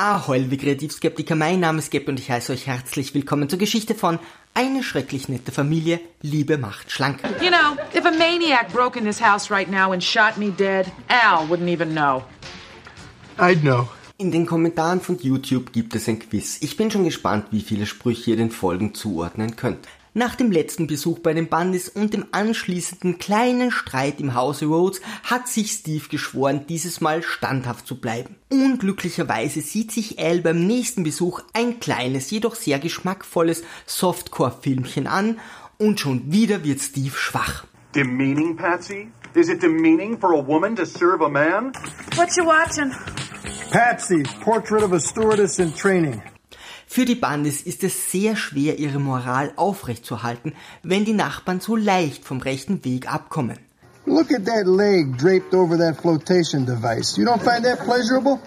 Ahoi, liebe Kreativskeptiker, mein Name ist Geb und ich heiße euch herzlich willkommen zur Geschichte von Eine schrecklich nette Familie, Liebe macht schlank. You know, if a maniac broke in this house right now and shot me dead, Al wouldn't even know. I'd know. In den Kommentaren von YouTube gibt es ein Quiz. Ich bin schon gespannt, wie viele Sprüche ihr den Folgen zuordnen könnt. Nach dem letzten Besuch bei den Bandits und dem anschließenden kleinen Streit im Hause Rhodes hat sich Steve geschworen, dieses Mal standhaft zu bleiben. Unglücklicherweise sieht sich Al beim nächsten Besuch ein kleines, jedoch sehr geschmackvolles Softcore-Filmchen an und schon wieder wird Steve schwach. Demeaning, Patsy? Is it demeaning for a woman to serve a man? What you watching? Patsy, portrait of a stewardess in training. Für die Bandis ist es sehr schwer, ihre Moral aufrechtzuerhalten, wenn die Nachbarn so leicht vom rechten Weg abkommen. Look at that leg draped over that flotation device. You don't find that pleasurable?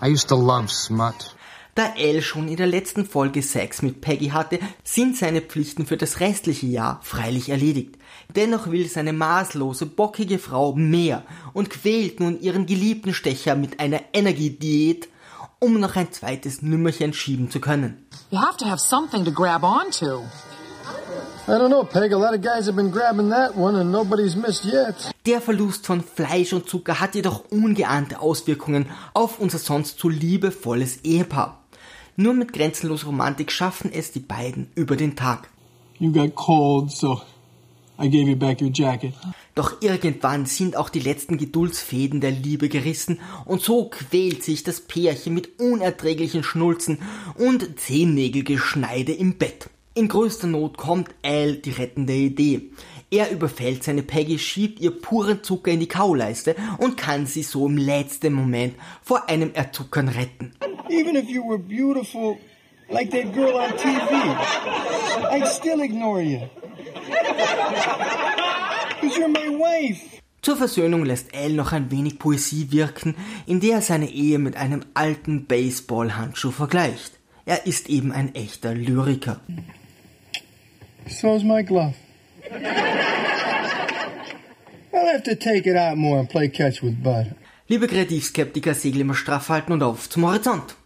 I used to love smut. Da Al schon in der letzten Folge Sex mit Peggy hatte, sind seine Pflichten für das restliche Jahr freilich erledigt. Dennoch will seine maßlose, bockige Frau mehr und quält nun ihren geliebten Stecher mit einer Energiediät, um noch ein zweites Nümmerchen schieben zu können. You have to have something to grab onto. I don't know, Peg. A lot of guys have been grabbing that one and nobody's missed yet. Der Verlust von Fleisch und Zucker hat jedoch ungeahnte Auswirkungen auf unser sonst so liebevolles Ehepaar. Nur mit grenzenloser Romantik schaffen es die beiden über den Tag. You got cold, so I gave you back your jacket. Doch irgendwann sind auch die letzten Geduldsfäden der Liebe gerissen und so quält sich das Pärchen mit unerträglichen Schnulzen und Zehennägelgeschneide im Bett. In größter Not kommt Al die rettende Idee. Er überfällt seine Peggy, schiebt ihr puren Zucker in die Kauleiste und kann sie so im letzten Moment vor einem Erzuckern retten. Even if you were beautiful like that girl on TV, I'd still ignore you. Wife. Zur Versöhnung lässt Al noch ein wenig Poesie wirken, in der er seine Ehe mit einem alten Baseballhandschuh vergleicht. Er ist eben ein echter Lyriker. So's my glove. I'll have to take it out more and play catch with Bud. Liebe Kreativskeptiker, Segel immer straff halten und auf zum Horizont.